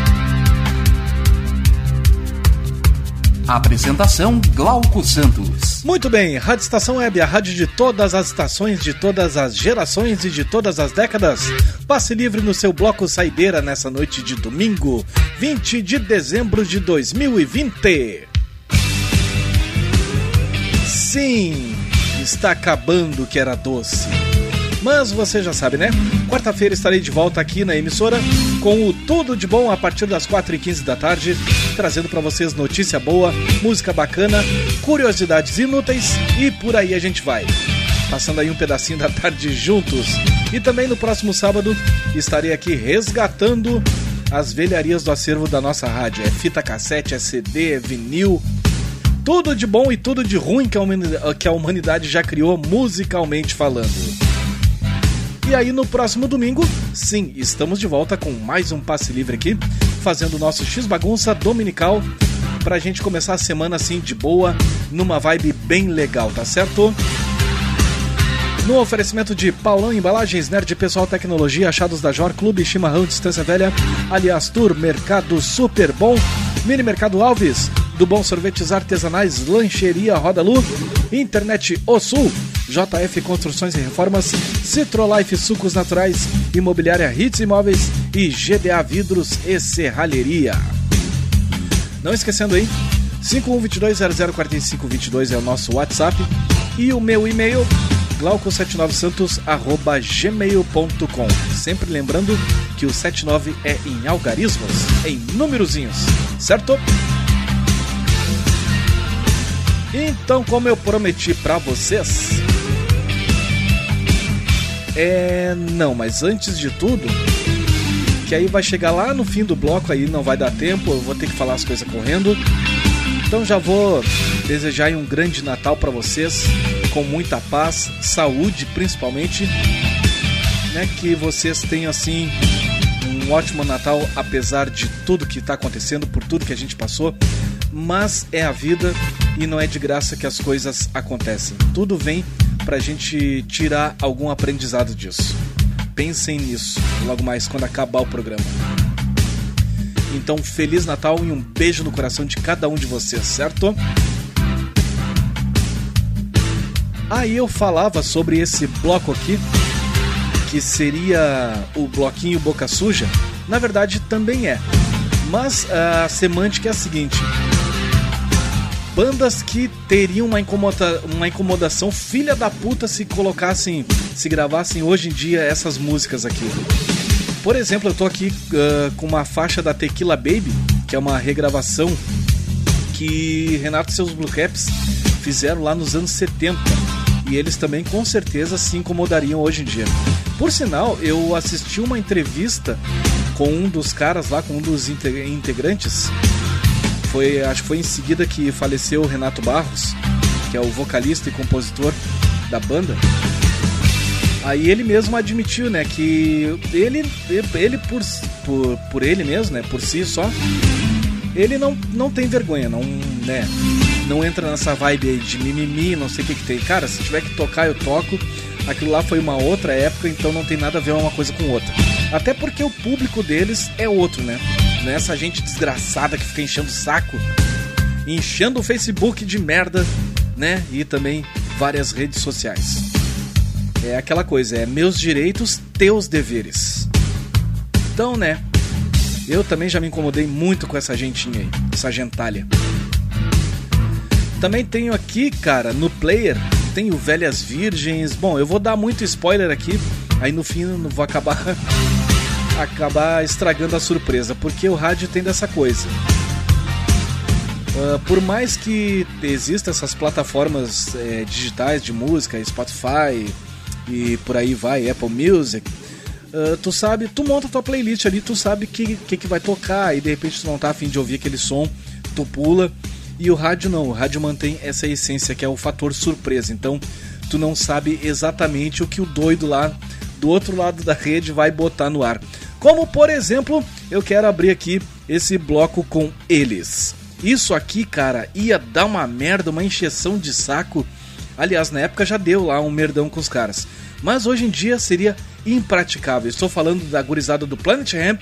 Apresentação Glauco Santos. Muito bem, Rádio Estação Web, a rádio de todas as estações, de todas as gerações e de todas as décadas. Passe livre no seu bloco Saideira nessa noite de domingo, 20 de dezembro de 2020. Sim, está acabando o que era doce. Mas você já sabe, né? Quarta-feira estarei de volta aqui na emissora com o Tudo de Bom a partir das 4h15 da tarde, trazendo para vocês notícia boa, música bacana, curiosidades inúteis e por aí a gente vai. Passando aí um pedacinho da tarde juntos. E também no próximo sábado estarei aqui resgatando as velharias do acervo da nossa rádio. É fita cassete, é CD, é vinil. Tudo de bom e tudo de ruim que a humanidade, que a humanidade já criou musicalmente falando. E aí no próximo domingo, sim, estamos de volta com mais um passe livre aqui, fazendo o nosso X bagunça dominical pra gente começar a semana assim de boa, numa vibe bem legal, tá certo? No oferecimento de Paulão Embalagens, Nerd Pessoal Tecnologia, Achados da Jor, Clube Chimarrão Distância Velha, Aliás Tour, Mercado Super Bom, Mini Mercado Alves, do Bom Sorvetes Artesanais, Lancheria Roda Lu, Internet O Sul, JF Construções e Reformas, Citrolife Sucos Naturais, Imobiliária Hits Imóveis e GDA Vidros e Serralheria. Não esquecendo aí, 5122004522 é o nosso WhatsApp e o meu e-mail glauco79santos@gmail.com. Sempre lembrando que o 79 é em algarismos, em númerozinhos, certo? Então, como eu prometi para vocês, é, não, mas antes de tudo, que aí vai chegar lá no fim do bloco aí não vai dar tempo, eu vou ter que falar as coisas correndo. Então já vou desejar um grande Natal para vocês, com muita paz, saúde principalmente, né? Que vocês tenham assim um ótimo Natal, apesar de tudo que está acontecendo, por tudo que a gente passou. Mas é a vida e não é de graça que as coisas acontecem. Tudo vem pra gente tirar algum aprendizado disso. Pensem nisso logo mais quando acabar o programa. Então, Feliz Natal e um beijo no coração de cada um de vocês, certo? Aí eu falava sobre esse bloco aqui, que seria o bloquinho Boca Suja. Na verdade, também é. Mas a semântica é a seguinte: bandas que teriam uma, incomoda, uma incomodação filha da puta se colocassem, se gravassem hoje em dia essas músicas aqui. Por exemplo, eu tô aqui uh, com uma faixa da Tequila Baby, que é uma regravação que Renato e seus Blue Caps fizeram lá nos anos 70. E eles também com certeza se incomodariam hoje em dia. Por sinal, eu assisti uma entrevista com um dos caras lá, com um dos integrantes. Foi, acho que foi em seguida que faleceu o Renato Barros, que é o vocalista e compositor da banda. Aí ele mesmo admitiu, né, que ele, ele por, por, por ele mesmo, né, por si só, ele não, não tem vergonha, não, né, não entra nessa vibe aí de mimimi, não sei o que que tem. Cara, se tiver que tocar, eu toco. Aquilo lá foi uma outra época, então não tem nada a ver uma coisa com outra. Até porque o público deles é outro, né? Não é essa gente desgraçada que fica enchendo o saco, enchendo o Facebook de merda, né? E também várias redes sociais. É aquela coisa, é meus direitos, teus deveres. Então, né? Eu também já me incomodei muito com essa gentinha aí, essa gentalha. Também tenho aqui, cara, no player, tenho Velhas Virgens. Bom, eu vou dar muito spoiler aqui, aí no fim não vou acabar acabar estragando a surpresa, porque o rádio tem dessa coisa. Uh, por mais que existam essas plataformas é, digitais de música, Spotify, e por aí vai, Apple Music. Uh, tu sabe, tu monta tua playlist ali, tu sabe que, que que vai tocar e de repente tu não tá afim de ouvir aquele som, tu pula. E o rádio não, o rádio mantém essa essência que é o fator surpresa. Então, tu não sabe exatamente o que o doido lá do outro lado da rede vai botar no ar. Como por exemplo, eu quero abrir aqui esse bloco com eles. Isso aqui, cara, ia dar uma merda, uma encheção de saco Aliás, na época já deu lá um merdão com os caras. Mas hoje em dia seria impraticável. Estou falando da gurizada do Planet Ramp.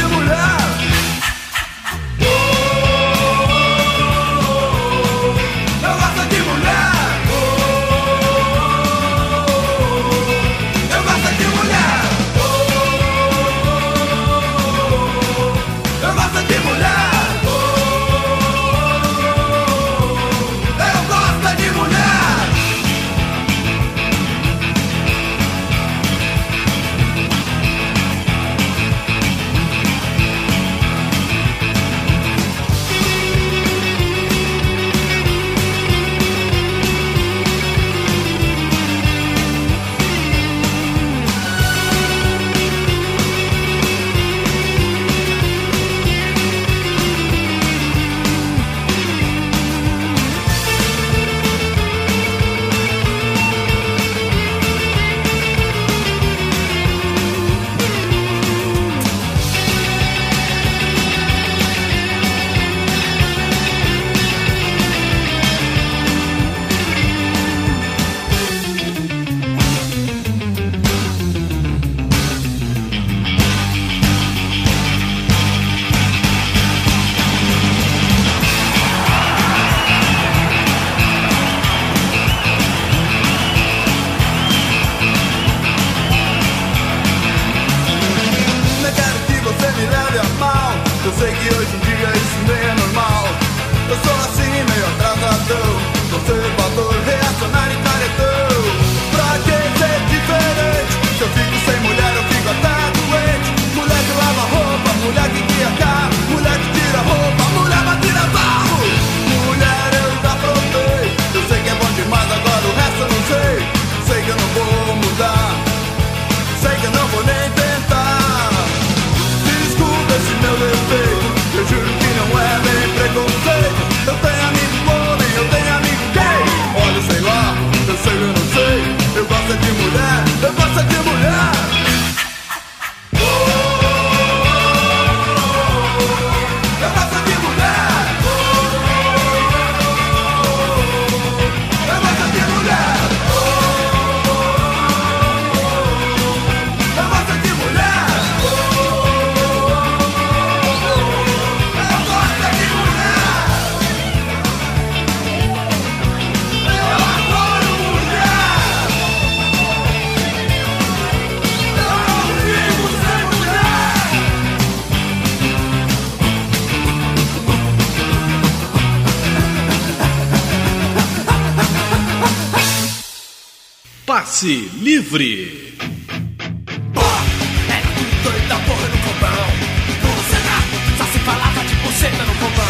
de mulher. Passe Livre. Pô, é era tudo doido da porra no copão. Buceta, tá, só se falava de buceta no copão.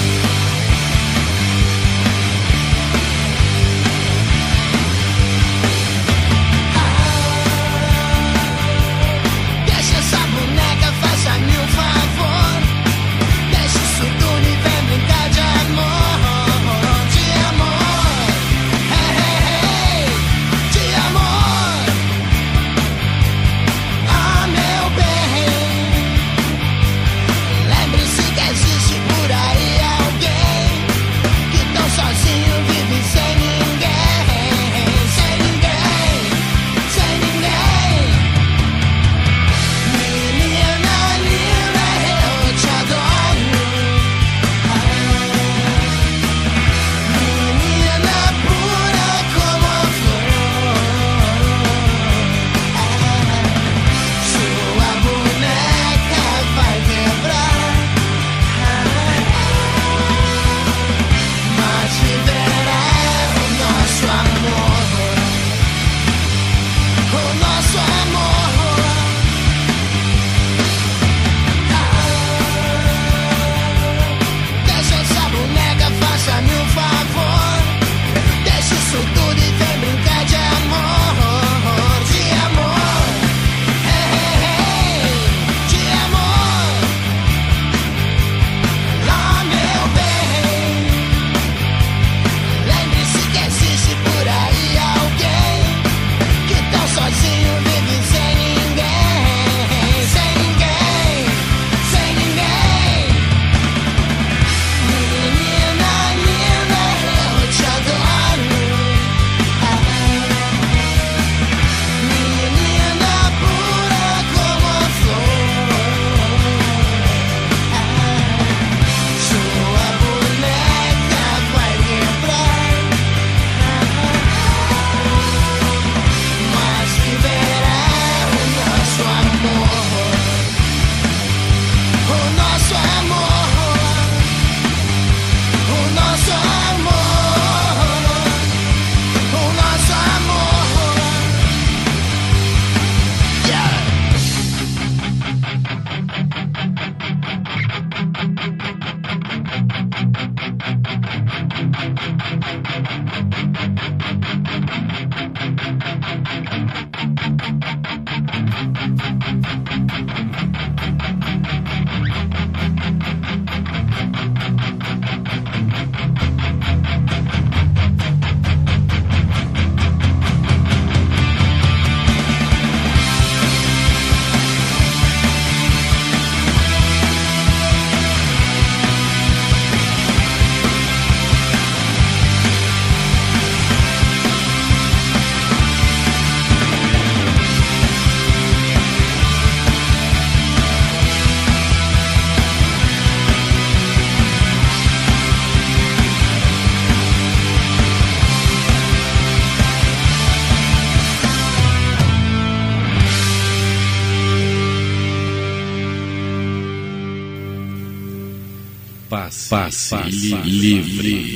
Passe, passe, livre. livre.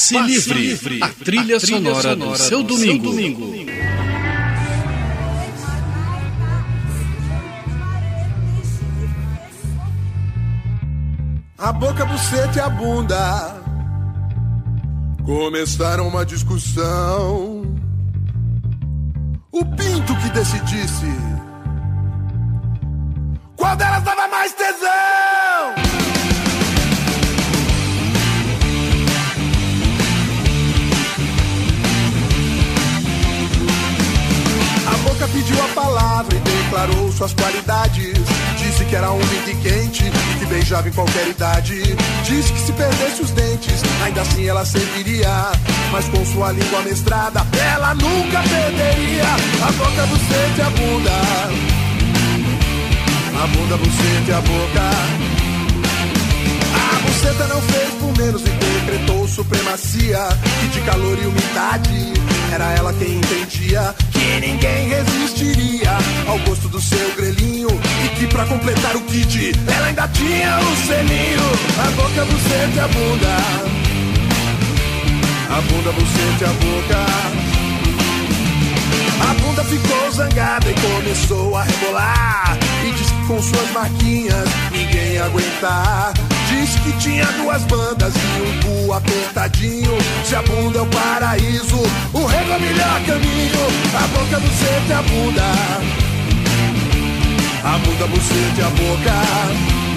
Passe, Passe livre, livre, a trilha, a trilha sonora, sonora, do seu do domingo. Seu domingo. A boca, buceta e a bunda começaram uma discussão. O pinto que decidisse qual delas dava mais tesão. Pediu a palavra e declarou suas qualidades. Disse que era única e quente que beijava em qualquer idade. Disse que se perdesse os dentes, ainda assim ela serviria. Mas com sua língua mestrada, ela nunca perderia. A boca, buceta e a bunda. A bunda, buceta e a boca. Buceta não fez por menos e decretou supremacia. E de calor e umidade, era ela quem entendia que ninguém resistiria ao gosto do seu grelhinho. E que pra completar o kit, ela ainda tinha o selinho. A boca, a buceta e a bunda. A bunda, a buceta e a boca. A bunda ficou zangada e começou a rebolar. E disse que com suas marquinhas ninguém ia aguentar. Disse que tinha duas bandas e um cu apertadinho. Se a bunda é o paraíso, o rego é o melhor caminho. A boca, buceta e a bunda. A bunda, buceta e a boca.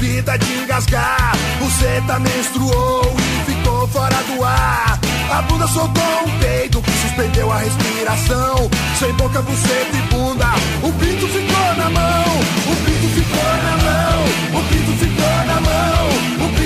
Cuspida de engasgar. O Zeta menstruou e ficou fora do ar. A bunda soltou um peido que suspendeu a respiração. Sem boca, buceta e bunda, o pinto ficou na mão. O pinto ficou na mão. O pinto ficou na mão.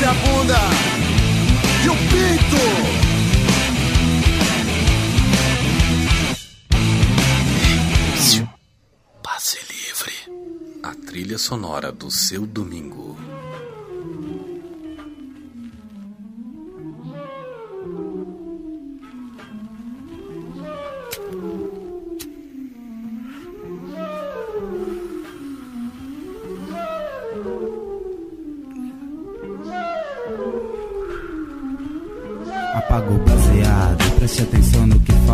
Boca, a buceta e a bunda e o pinto. Passe livre. A trilha sonora do seu domingo.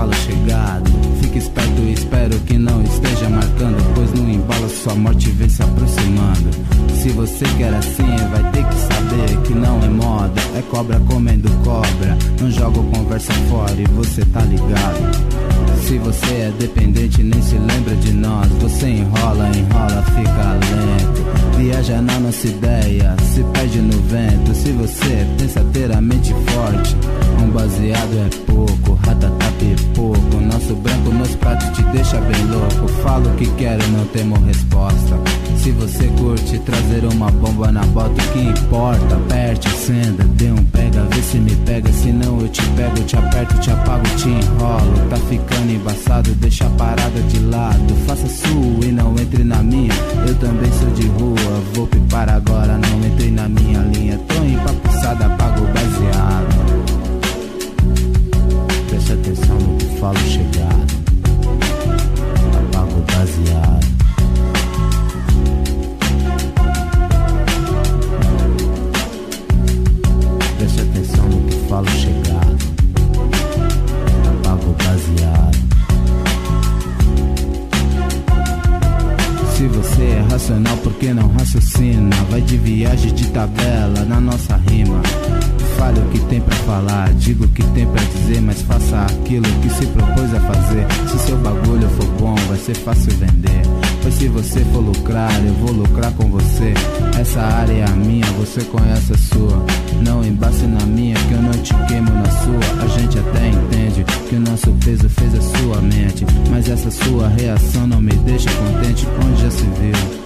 Fala chegado. Fique esperto espero que não esteja marcando, pois no embalo sua morte vem se aproximando. Se você quer assim, vai ter que saber que não é moda, é cobra comendo cobra. Não jogo conversa fora e você tá ligado. Se você é dependente, nem se lembra de nós. Você enrola, enrola, fica lento. Viaja na nossa ideia, se perde no vento. Se você pensa ter a mente forte, um baseado é pouco, ratatá pouco. Nosso branco nos pratos te deixa bem louco. Falo o que quero, não temo resposta. Se você curte trazer uma bomba na bota, o que importa? Aperte, acenda, dê um pega, vê se me pega. Se não eu te pego, te aperto, te apago, te enrolo. Tá ficando embaçado, deixa a parada de lado. Faça sua e não entre na minha. Eu também sou de rua, vou pipar agora, não entrei na minha linha. Tô empapuçada, apago o baseado. Preste atenção no que falo chegado. Apago baseado. Racional, por que não raciocina? Vai de viagem de tabela na nossa rima. Fale o que tem pra falar, diga o que tem pra dizer, mas faça aquilo que se propôs a fazer. Se seu bagulho for bom, vai ser fácil vender. Pois se você for lucrar, eu vou lucrar com você. Essa área é a minha, você conhece a sua. Não embace na minha, que eu não te queimo na sua. A gente até entende que o nosso peso fez a sua mente. Mas essa sua reação não me deixa contente, onde já se viu.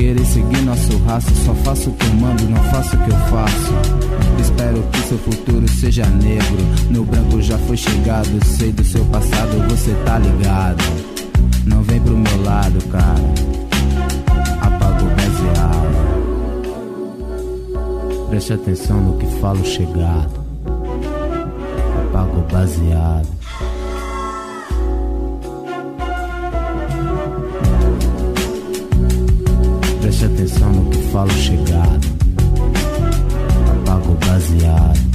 Querer seguir nosso rastro, só faço o que eu mando, não faço o que eu faço. Espero que seu futuro seja negro. No branco já foi chegado, sei do seu passado, você tá ligado. Não vem pro meu lado, cara. Apaga o baseado. Preste atenção no que falo chegado. Apaga o baseado. Preste atenção no que falo chegado. Apaga o baseado.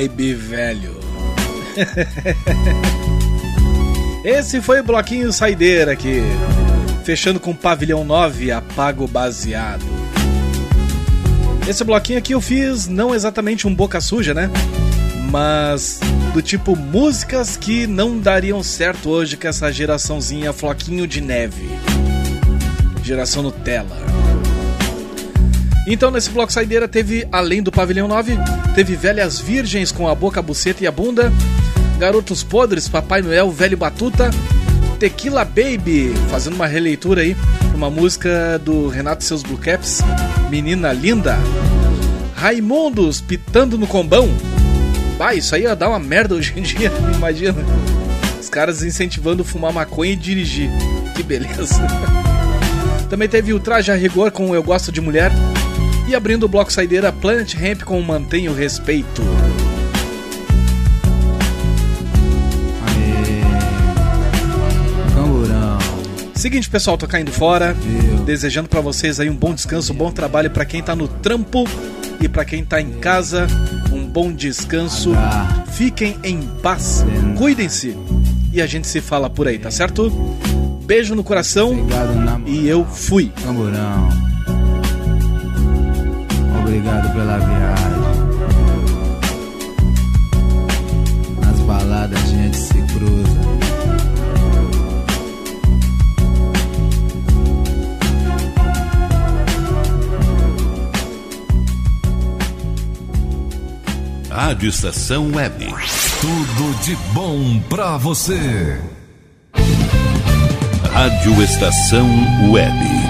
Vibe, velho. Esse foi o bloquinho saideira aqui. Fechando com pavilhão 9, apago baseado. Esse bloquinho aqui eu fiz não exatamente um boca suja, né? Mas do tipo músicas que não dariam certo hoje com essa geraçãozinha floquinho de neve. Geração Nutella. Então, nesse bloco saideira, teve, além do Pavilhão 9, teve Velhas Virgens com a boca, a buceta e a bunda, Garotos Podres, Papai Noel, Velho Batuta, Tequila Baby, fazendo uma releitura aí, uma música do Renato e seus Blue Caps, Menina Linda, Raimundos, Pitando no Combão. Bah, isso aí ia dar uma merda hoje em dia, imagina. Os caras incentivando fumar maconha e dirigir. Que beleza. Também teve o Traje a Rigor com Eu Gosto de Mulher. E abrindo o bloco saideira, Planet Ramp com Mantenha o Respeito. Seguinte, pessoal, tô caindo fora. Desejando para vocês aí um bom descanso, um bom trabalho para quem tá no trampo e para quem tá em casa, um bom descanso. Fiquem em paz. Cuidem-se. E a gente se fala por aí, tá certo? Beijo no coração e eu fui. Camburão. Obrigado pela viagem. Nas baladas a gente se cruza. Rádio Estação Web. Tudo de bom pra você. Rádio Estação Web.